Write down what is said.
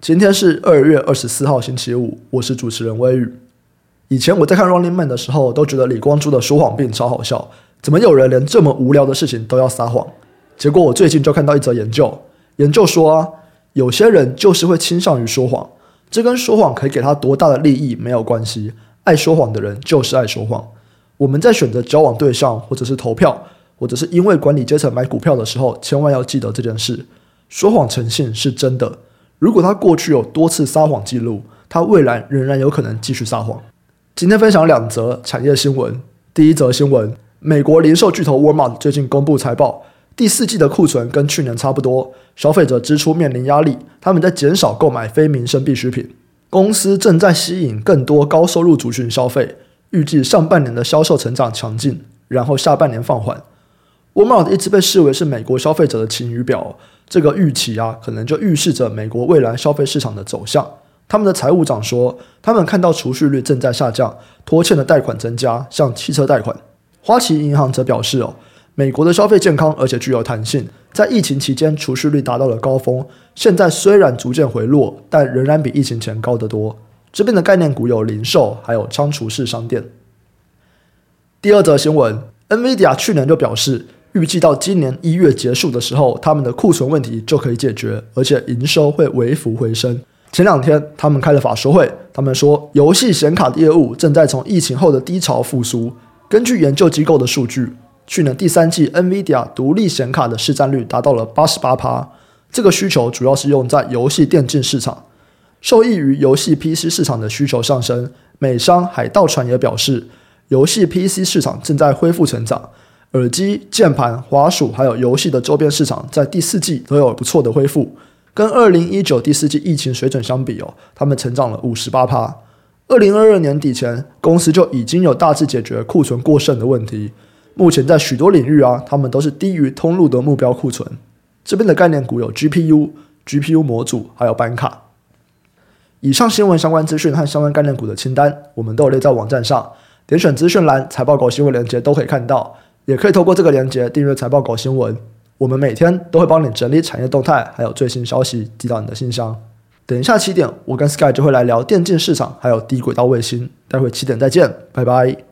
今天是二月二十四号星期五，我是主持人威宇。以前我在看 Running Man 的时候，都觉得李光洙的说谎病超好笑，怎么有人连这么无聊的事情都要撒谎？结果我最近就看到一则研究，研究说啊，有些人就是会倾向于说谎，这跟说谎可以给他多大的利益没有关系，爱说谎的人就是爱说谎。我们在选择交往对象，或者是投票，或者是因为管理阶层买股票的时候，千万要记得这件事：说谎成性是真的。如果他过去有多次撒谎记录，他未来仍然有可能继续撒谎。今天分享两则产业新闻。第一则新闻：美国零售巨头 Walmart 最近公布财报，第四季的库存跟去年差不多，消费者支出面临压力，他们在减少购买非民生必需品。公司正在吸引更多高收入族群消费，预计上半年的销售成长强劲，然后下半年放缓。Walmart 一直被视为是美国消费者的晴雨表。这个预期啊，可能就预示着美国未来消费市场的走向。他们的财务长说，他们看到储蓄率正在下降，拖欠的贷款增加，像汽车贷款。花旗银行则表示，哦，美国的消费健康而且具有弹性，在疫情期间储蓄率达到了高峰，现在虽然逐渐回落，但仍然比疫情前高得多。这边的概念股有零售，还有仓储式商店。第二则新闻，NVIDIA 去年就表示。预计到今年一月结束的时候，他们的库存问题就可以解决，而且营收会微幅回升。前两天他们开了法说会，他们说游戏显卡的业务正在从疫情后的低潮复苏。根据研究机构的数据，去年第三季 NVIDIA 独立显卡的市占率达到了八十八趴。这个需求主要是用在游戏电竞市场，受益于游戏 PC 市场的需求上升。美商海盗船也表示，游戏 PC 市场正在恢复成长。耳机、键盘、滑鼠，还有游戏的周边市场，在第四季都有不错的恢复。跟二零一九第四季疫情水准相比哦，他们成长了五十八趴。二零二二年底前，公司就已经有大致解决库存过剩的问题。目前在许多领域啊，他们都是低于通路的目标库存。这边的概念股有 GPU、GPU 模组，还有板卡。以上新闻相关资讯和相关概念股的清单，我们都有列在网站上，点选资讯栏财报狗新闻链接都可以看到。也可以透过这个链接订阅财报狗新闻，我们每天都会帮你整理产业动态，还有最新消息寄到你的信箱。等一下七点，我跟 Sky 就会来聊电竞市场，还有低轨道卫星。待会七点再见，拜拜。